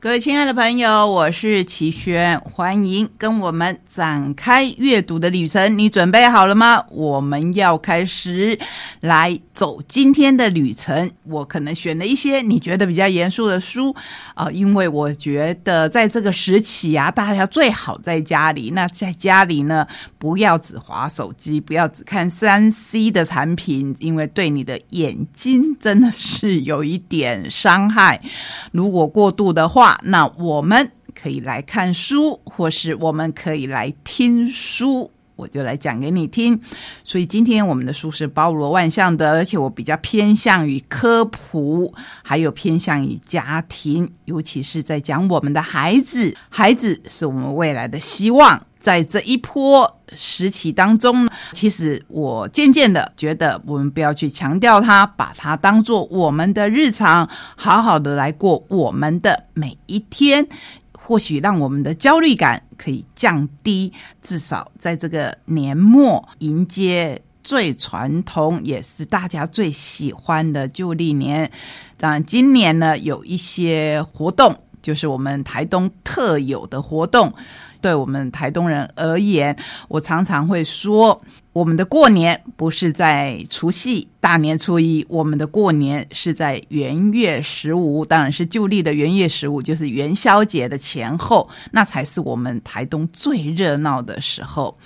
各位亲爱的朋友，我是齐轩，欢迎跟我们展开阅读的旅程。你准备好了吗？我们要开始来走今天的旅程。我可能选了一些你觉得比较严肃的书啊，因为我觉得在这个时期啊，大家最好在家里。那在家里呢，不要只划手机，不要只看三 C 的产品，因为对你的眼睛真的是有一点伤害。如果过度的话，那我们可以来看书，或是我们可以来听书，我就来讲给你听。所以今天我们的书是包罗万象的，而且我比较偏向于科普，还有偏向于家庭，尤其是在讲我们的孩子。孩子是我们未来的希望。在这一波时期当中，其实我渐渐的觉得，我们不要去强调它，把它当做我们的日常，好好的来过我们的每一天，或许让我们的焦虑感可以降低，至少在这个年末迎接最传统也是大家最喜欢的旧历年。当然，今年呢有一些活动，就是我们台东特有的活动。对我们台东人而言，我常常会说，我们的过年不是在除夕大年初一，我们的过年是在元月十五，当然是旧历的元月十五，就是元宵节的前后，那才是我们台东最热闹的时候。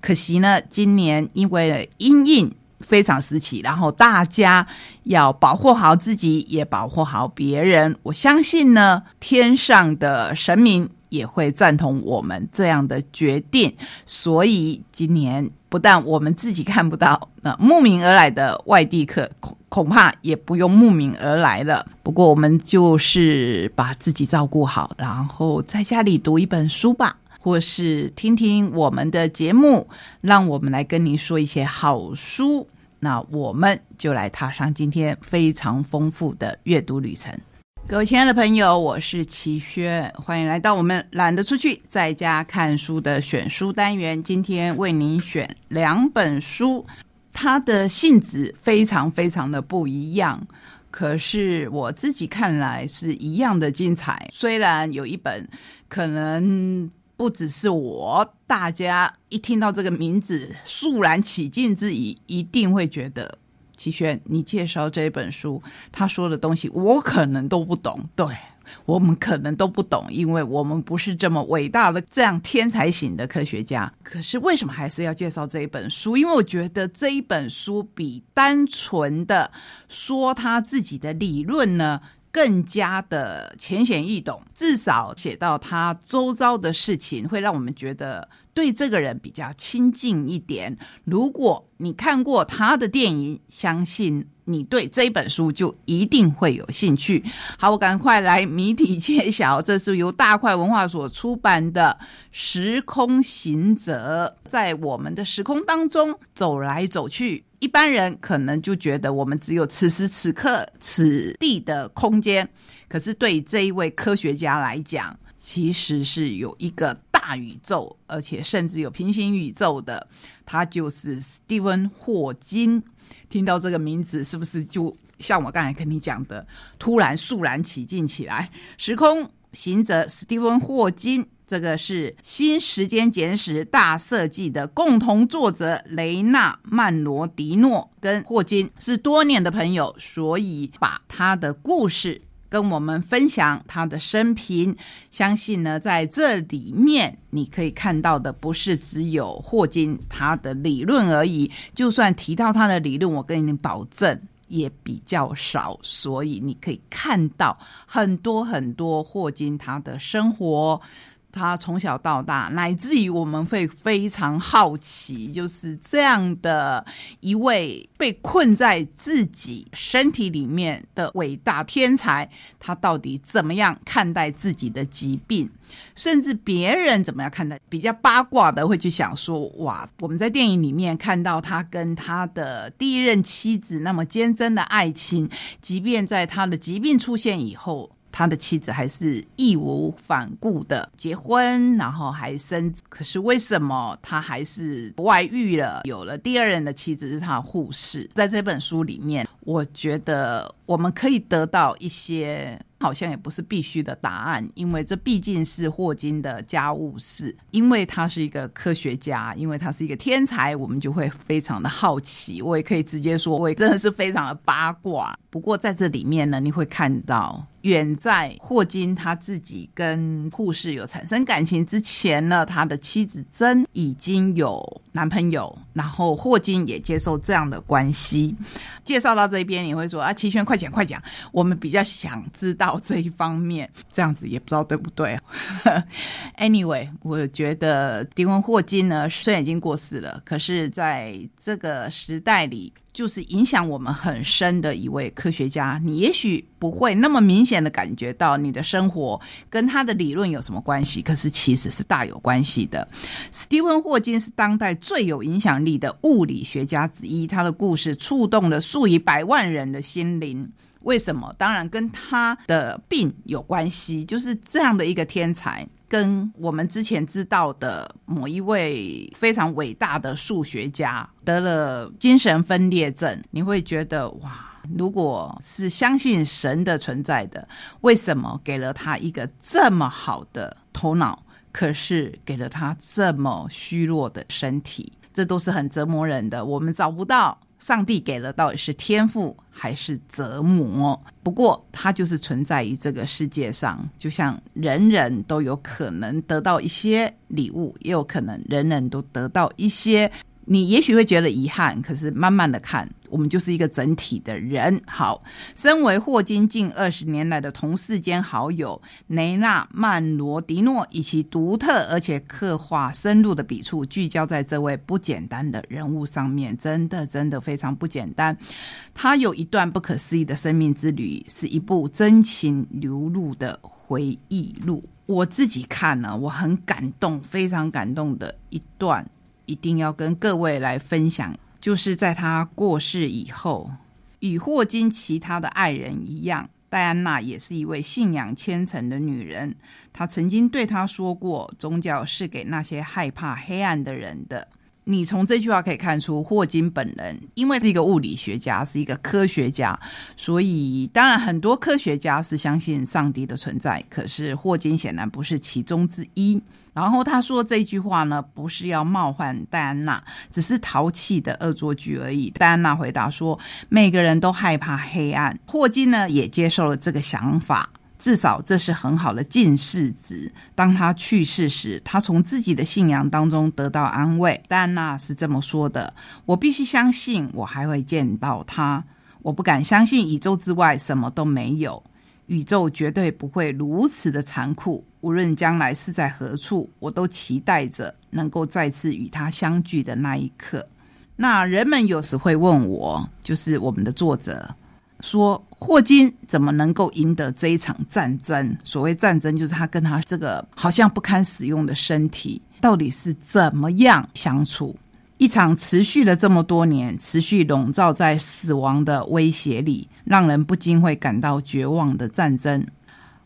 可惜呢，今年因为阴应非常时期，然后大家要保护好自己，也保护好别人。我相信呢，天上的神明。也会赞同我们这样的决定，所以今年不但我们自己看不到，那慕名而来的外地客恐恐怕也不用慕名而来了。不过我们就是把自己照顾好，然后在家里读一本书吧，或是听听我们的节目，让我们来跟您说一些好书。那我们就来踏上今天非常丰富的阅读旅程。各位亲爱的朋友，我是齐轩，欢迎来到我们懒得出去，在家看书的选书单元。今天为您选两本书，它的性质非常非常的不一样，可是我自己看来是一样的精彩。虽然有一本可能不只是我，大家一听到这个名字，肃然起敬之意，一定会觉得。齐轩，你介绍这本书，他说的东西我可能都不懂。对我们可能都不懂，因为我们不是这么伟大的、这样天才型的科学家。可是为什么还是要介绍这一本书？因为我觉得这一本书比单纯的说他自己的理论呢。更加的浅显易懂，至少写到他周遭的事情，会让我们觉得对这个人比较亲近一点。如果你看过他的电影，相信你对这本书就一定会有兴趣。好，我赶快来谜底揭晓，这是由大块文化所出版的《时空行者》，在我们的时空当中走来走去。一般人可能就觉得我们只有此时此刻此地的空间，可是对这一位科学家来讲，其实是有一个大宇宙，而且甚至有平行宇宙的。他就是史蒂芬·霍金。听到这个名字，是不是就像我刚才跟你讲的，突然肃然起敬起来？时空行者史蒂芬·霍金。这个是《新时间简史大设计》的共同作者雷纳曼罗迪诺跟霍金是多年的朋友，所以把他的故事跟我们分享他的生平。相信呢，在这里面你可以看到的不是只有霍金他的理论而已，就算提到他的理论，我跟你保证也比较少。所以你可以看到很多很多霍金他的生活。他从小到大，乃至于我们会非常好奇，就是这样的一位被困在自己身体里面的伟大天才，他到底怎么样看待自己的疾病？甚至别人怎么样看待？比较八卦的会去想说：哇，我们在电影里面看到他跟他的第一任妻子那么坚贞的爱情，即便在他的疾病出现以后。他的妻子还是义无反顾的结婚，然后还生。可是为什么他还是外遇了？有了第二任的妻子是他的护士。在这本书里面，我觉得我们可以得到一些。好像也不是必须的答案，因为这毕竟是霍金的家务事。因为他是一个科学家，因为他是一个天才，我们就会非常的好奇。我也可以直接说，我也真的是非常的八卦。不过在这里面呢，你会看到。远在霍金他自己跟护士有产生感情之前呢，他的妻子珍已经有男朋友，然后霍金也接受这样的关系。介绍到这边，你会说啊，齐轩快讲快讲，我们比较想知道这一方面，这样子也不知道对不对。Anyway，我觉得迪文霍金呢，虽然已经过世了，可是在这个时代里。就是影响我们很深的一位科学家，你也许不会那么明显的感觉到你的生活跟他的理论有什么关系，可是其实是大有关系的。史蒂芬·霍金是当代最有影响力的物理学家之一，他的故事触动了数以百万人的心灵。为什么？当然跟他的病有关系，就是这样的一个天才。跟我们之前知道的某一位非常伟大的数学家得了精神分裂症，你会觉得哇，如果是相信神的存在的，为什么给了他一个这么好的头脑，可是给了他这么虚弱的身体？这都是很折磨人的。我们找不到。上帝给了到底是天赋还是折磨？不过它就是存在于这个世界上，就像人人都有可能得到一些礼物，也有可能人人都得到一些。你也许会觉得遗憾，可是慢慢的看，我们就是一个整体的人。好，身为霍金近二十年来的同事兼好友，雷纳曼罗迪诺以其独特而且刻画深入的笔触，聚焦在这位不简单的人物上面，真的真的非常不简单。他有一段不可思议的生命之旅，是一部真情流露的回忆录。我自己看呢，我很感动，非常感动的一段。一定要跟各位来分享，就是在他过世以后，与霍金其他的爱人一样，戴安娜也是一位信仰虔诚的女人。她曾经对他说过：“宗教是给那些害怕黑暗的人的。”你从这句话可以看出，霍金本人因为是一个物理学家，是一个科学家，所以当然很多科学家是相信上帝的存在。可是霍金显然不是其中之一。然后他说这句话呢，不是要冒犯戴安娜，只是淘气的恶作剧而已。戴安娜回答说：“每个人都害怕黑暗。”霍金呢也接受了这个想法。至少这是很好的近视值。当他去世时，他从自己的信仰当中得到安慰。戴安娜是这么说的：“我必须相信，我还会见到他。我不敢相信宇宙之外什么都没有。宇宙绝对不会如此的残酷。无论将来是在何处，我都期待着能够再次与他相聚的那一刻。”那人们有时会问我，就是我们的作者。说霍金怎么能够赢得这一场战争？所谓战争，就是他跟他这个好像不堪使用的身体，到底是怎么样相处？一场持续了这么多年、持续笼罩在死亡的威胁里，让人不禁会感到绝望的战争。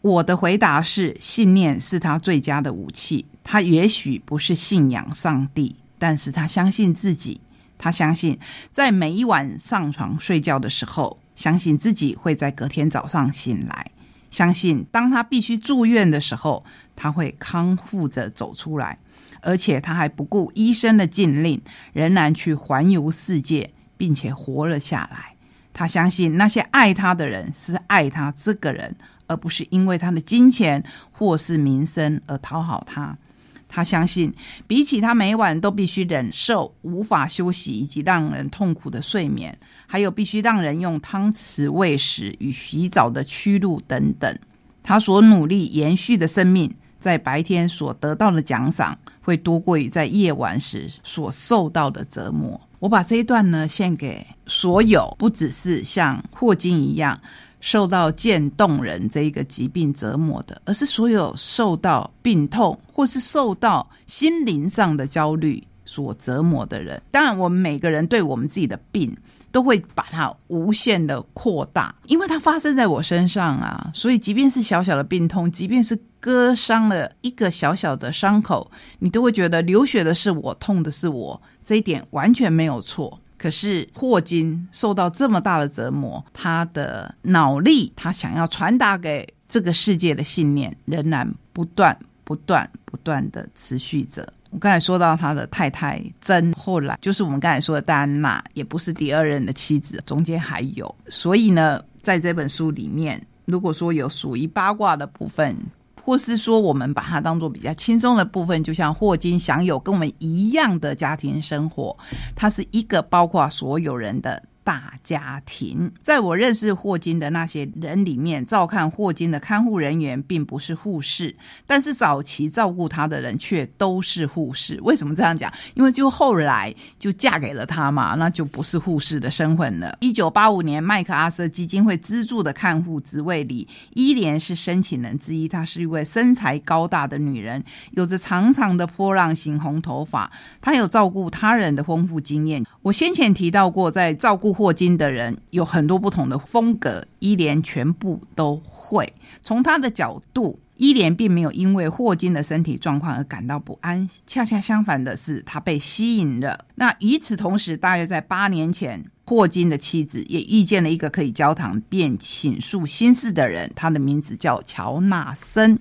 我的回答是：信念是他最佳的武器。他也许不是信仰上帝，但是他相信自己。他相信，在每一晚上床睡觉的时候。相信自己会在隔天早上醒来，相信当他必须住院的时候，他会康复着走出来，而且他还不顾医生的禁令，仍然去环游世界，并且活了下来。他相信那些爱他的人是爱他这个人，而不是因为他的金钱或是名声而讨好他。他相信，比起他每晚都必须忍受无法休息以及让人痛苦的睡眠，还有必须让人用汤匙喂食与洗澡的屈辱等等，他所努力延续的生命，在白天所得到的奖赏，会多过于在夜晚时所受到的折磨。我把这一段呢献给所有，不只是像霍金一样。受到渐冻人这一个疾病折磨的，而是所有受到病痛或是受到心灵上的焦虑所折磨的人。当然，我们每个人对我们自己的病都会把它无限的扩大，因为它发生在我身上啊，所以即便是小小的病痛，即便是割伤了一个小小的伤口，你都会觉得流血的是我，痛的是我，这一点完全没有错。可是霍金受到这么大的折磨，他的脑力，他想要传达给这个世界的信念，仍然不断、不断、不断的持续着。我刚才说到他的太太珍，后来就是我们刚才说的戴安娜，也不是第二任的妻子，中间还有。所以呢，在这本书里面，如果说有属于八卦的部分。或是说，我们把它当做比较轻松的部分，就像霍金享有跟我们一样的家庭生活，它是一个包括所有人的。大家庭，在我认识霍金的那些人里面，照看霍金的看护人员并不是护士，但是早期照顾他的人却都是护士。为什么这样讲？因为就后来就嫁给了他嘛，那就不是护士的身份了。一九八五年，麦克阿瑟基金会资助的看护职位里，伊莲是申请人之一。她是一位身材高大的女人，有着长长的波浪形红头发。她有照顾他人的丰富经验。我先前提到过，在照顾。霍金的人有很多不同的风格，伊莲全部都会。从他的角度，伊莲并没有因为霍金的身体状况而感到不安，恰恰相反的是，他被吸引了。那与此同时，大约在八年前，霍金的妻子也遇见了一个可以交谈并倾诉心事的人，他的名字叫乔纳森。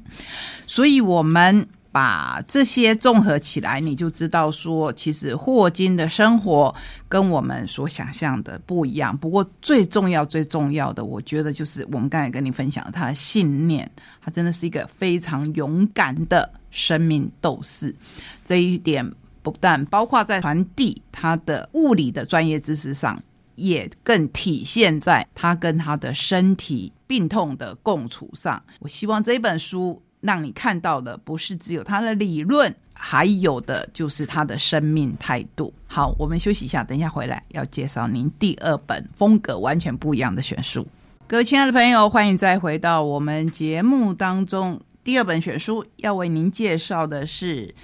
所以，我们。把这些综合起来，你就知道说，其实霍金的生活跟我们所想象的不一样。不过最重要、最重要的，我觉得就是我们刚才跟你分享他的信念，他真的是一个非常勇敢的生命斗士。这一点不但包括在传递他的物理的专业知识上，也更体现在他跟他的身体病痛的共处上。我希望这本书。让你看到的不是只有他的理论，还有的就是他的生命态度。好，我们休息一下，等一下回来要介绍您第二本风格完全不一样的选书。各位亲爱的朋友，欢迎再回到我们节目当中。第二本选书要为您介绍的是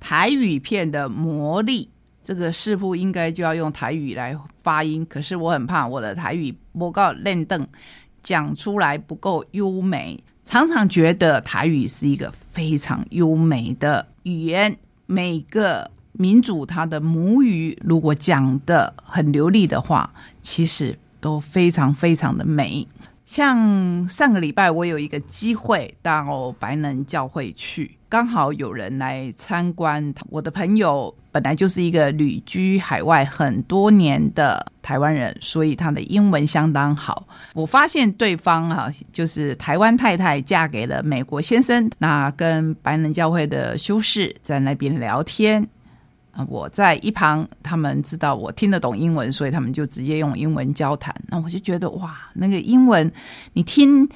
台语片的魔力。这个似乎应该就要用台语来发音，可是我很怕我的台语不够练邓，讲出来不够优美。常常觉得台语是一个非常优美的语言，每个民族它的母语如果讲的很流利的话，其实都非常非常的美。像上个礼拜，我有一个机会到白能教会去，刚好有人来参观。我的朋友本来就是一个旅居海外很多年的台湾人，所以他的英文相当好。我发现对方哈，就是台湾太太嫁给了美国先生，那跟白能教会的修士在那边聊天。我在一旁，他们知道我听得懂英文，所以他们就直接用英文交谈。那我就觉得哇，那个英文，你听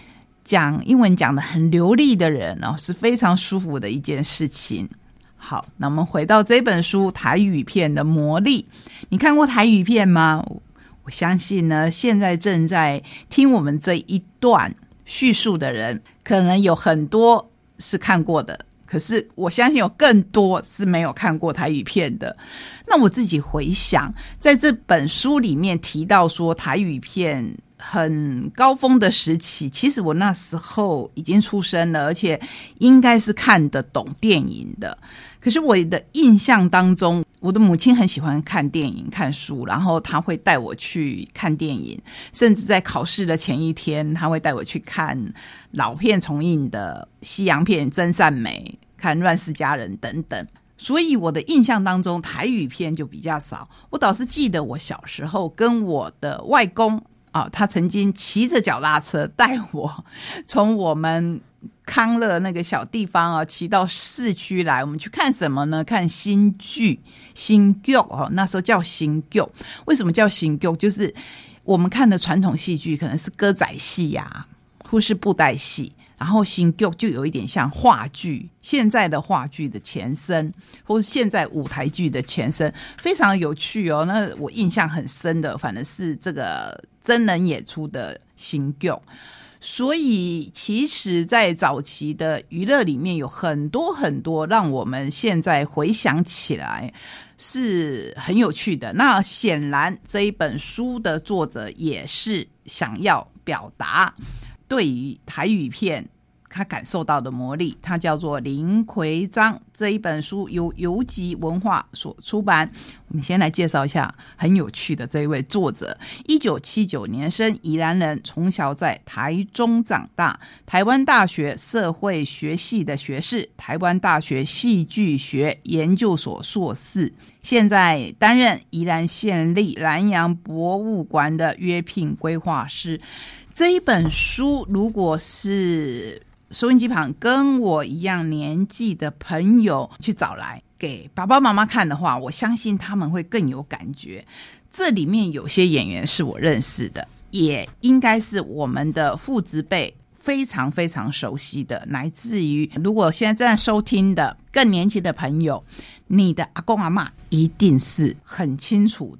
讲英文讲的很流利的人哦，是非常舒服的一件事情。好，那我们回到这本书台语片的魔力，你看过台语片吗？我相信呢，现在正在听我们这一段叙述的人，可能有很多是看过的。可是我相信有更多是没有看过台语片的。那我自己回想，在这本书里面提到说台语片很高峰的时期，其实我那时候已经出生了，而且应该是看得懂电影的。可是我的印象当中，我的母亲很喜欢看电影、看书，然后她会带我去看电影，甚至在考试的前一天，她会带我去看老片重映的西洋片《真善美》、看《乱世佳人》等等。所以我的印象当中，台语片就比较少。我倒是记得我小时候跟我的外公啊，他曾经骑着脚踏车带我从我们。康乐那个小地方啊，骑到市区来，我们去看什么呢？看新剧、新剧哦。那时候叫新剧，为什么叫新剧？就是我们看的传统戏剧可能是歌仔戏呀，或是布袋戏，然后新剧就有一点像话剧，现在的话剧的前身，或是现在舞台剧的前身，非常有趣哦。那我印象很深的，反正是这个真人演出的新剧。所以其实，在早期的娱乐里面，有很多很多让我们现在回想起来是很有趣的。那显然这一本书的作者也是想要表达对于台语片。他感受到的魔力，他叫做林奎章。这一本书由游集文化所出版。我们先来介绍一下很有趣的这一位作者：一九七九年生，宜兰人，从小在台中长大，台湾大学社会学系的学士，台湾大学戏剧学研究所硕士，现在担任宜兰县立南洋博物馆的约聘规划师。这一本书，如果是收音机旁跟我一样年纪的朋友去找来给爸爸妈妈看的话，我相信他们会更有感觉。这里面有些演员是我认识的，也应该是我们的父子辈非常非常熟悉的，来自于如果现在正在收听的更年轻的朋友，你的阿公阿妈一定是很清楚。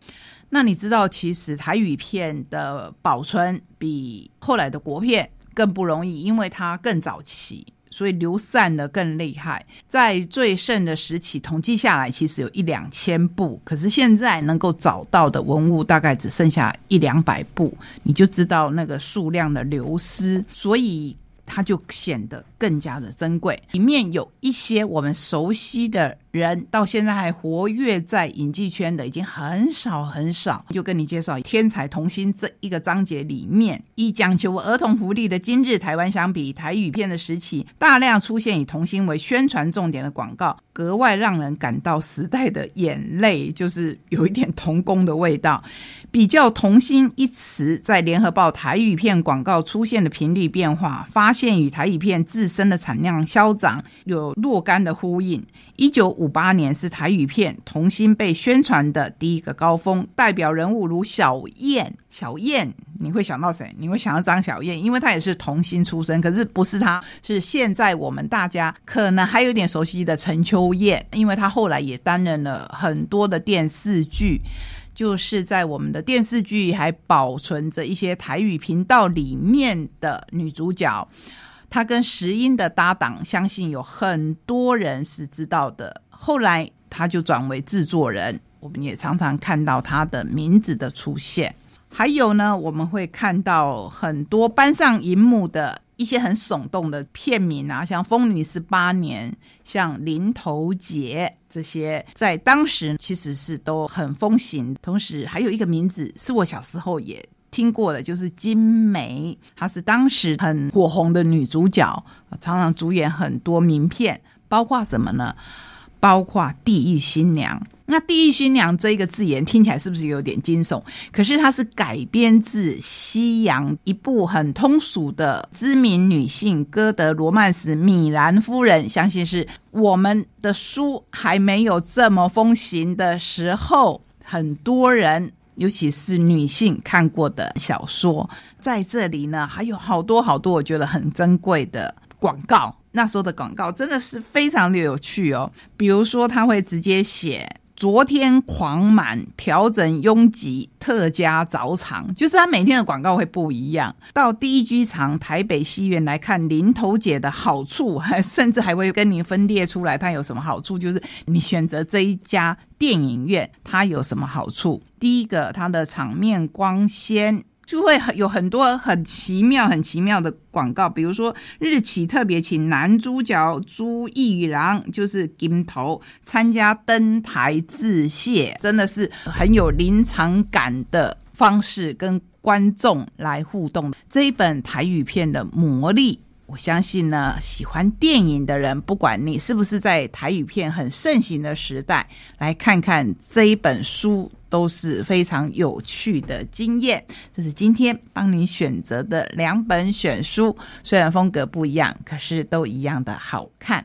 那你知道，其实台语片的保存比后来的国片。更不容易，因为它更早期，所以流散的更厉害。在最盛的时期，统计下来其实有一两千部，可是现在能够找到的文物大概只剩下一两百部，你就知道那个数量的流失，所以它就显得更加的珍贵。里面有一些我们熟悉的。人到现在还活跃在影剧圈的已经很少很少，就跟你介绍《天才童星》这一个章节里面，以讲求儿童福利的今日台湾相比，台语片的时期大量出现以童星为宣传重点的广告，格外让人感到时代的眼泪，就是有一点童工的味道。比较“童星”一词在联合报台语片广告出现的频率变化，发现与台语片自生的产量消长有若干的呼应。一九五。五八年是台语片童星被宣传的第一个高峰，代表人物如小燕，小燕你会想到谁？你会想到张小燕，因为她也是童星出身，可是不是她，是现在我们大家可能还有点熟悉的陈秋燕，因为她后来也担任了很多的电视剧，就是在我们的电视剧还保存着一些台语频道里面的女主角。他跟石英的搭档，相信有很多人是知道的。后来他就转为制作人，我们也常常看到他的名字的出现。还有呢，我们会看到很多搬上荧幕的一些很耸动的片名啊，像《风女十八年》、像《林头姐》这些，在当时其实是都很风行。同时还有一个名字，是我小时候也。听过的就是金梅，她是当时很火红的女主角，常常主演很多名片，包括什么呢？包括《地狱新娘》。那《地狱新娘》这一个字眼听起来是不是有点惊悚？可是它是改编自西洋一部很通俗的知名女性歌德罗曼史《米兰夫人》，相信是我们的书还没有这么风行的时候，很多人。尤其是女性看过的小说，在这里呢，还有好多好多我觉得很珍贵的广告。那时候的广告真的是非常的有趣哦。比如说，他会直接写“昨天狂满，调整拥挤，特加早场”，就是它每天的广告会不一样。到第一剧场台北戏院来看林头姐的好处，甚至还会跟你分列出来，它有什么好处？就是你选择这一家电影院，它有什么好处？第一个，它的场面光鲜，就会很有很多很奇妙、很奇妙的广告。比如说，日企特别请男主角朱一郎，就是金头，参加登台致谢，真的是很有临场感的方式跟观众来互动。这一本台语片的魔力，我相信呢，喜欢电影的人，不管你是不是在台语片很盛行的时代，来看看这一本书。都是非常有趣的经验。这是今天帮你选择的两本选书，虽然风格不一样，可是都一样的好看。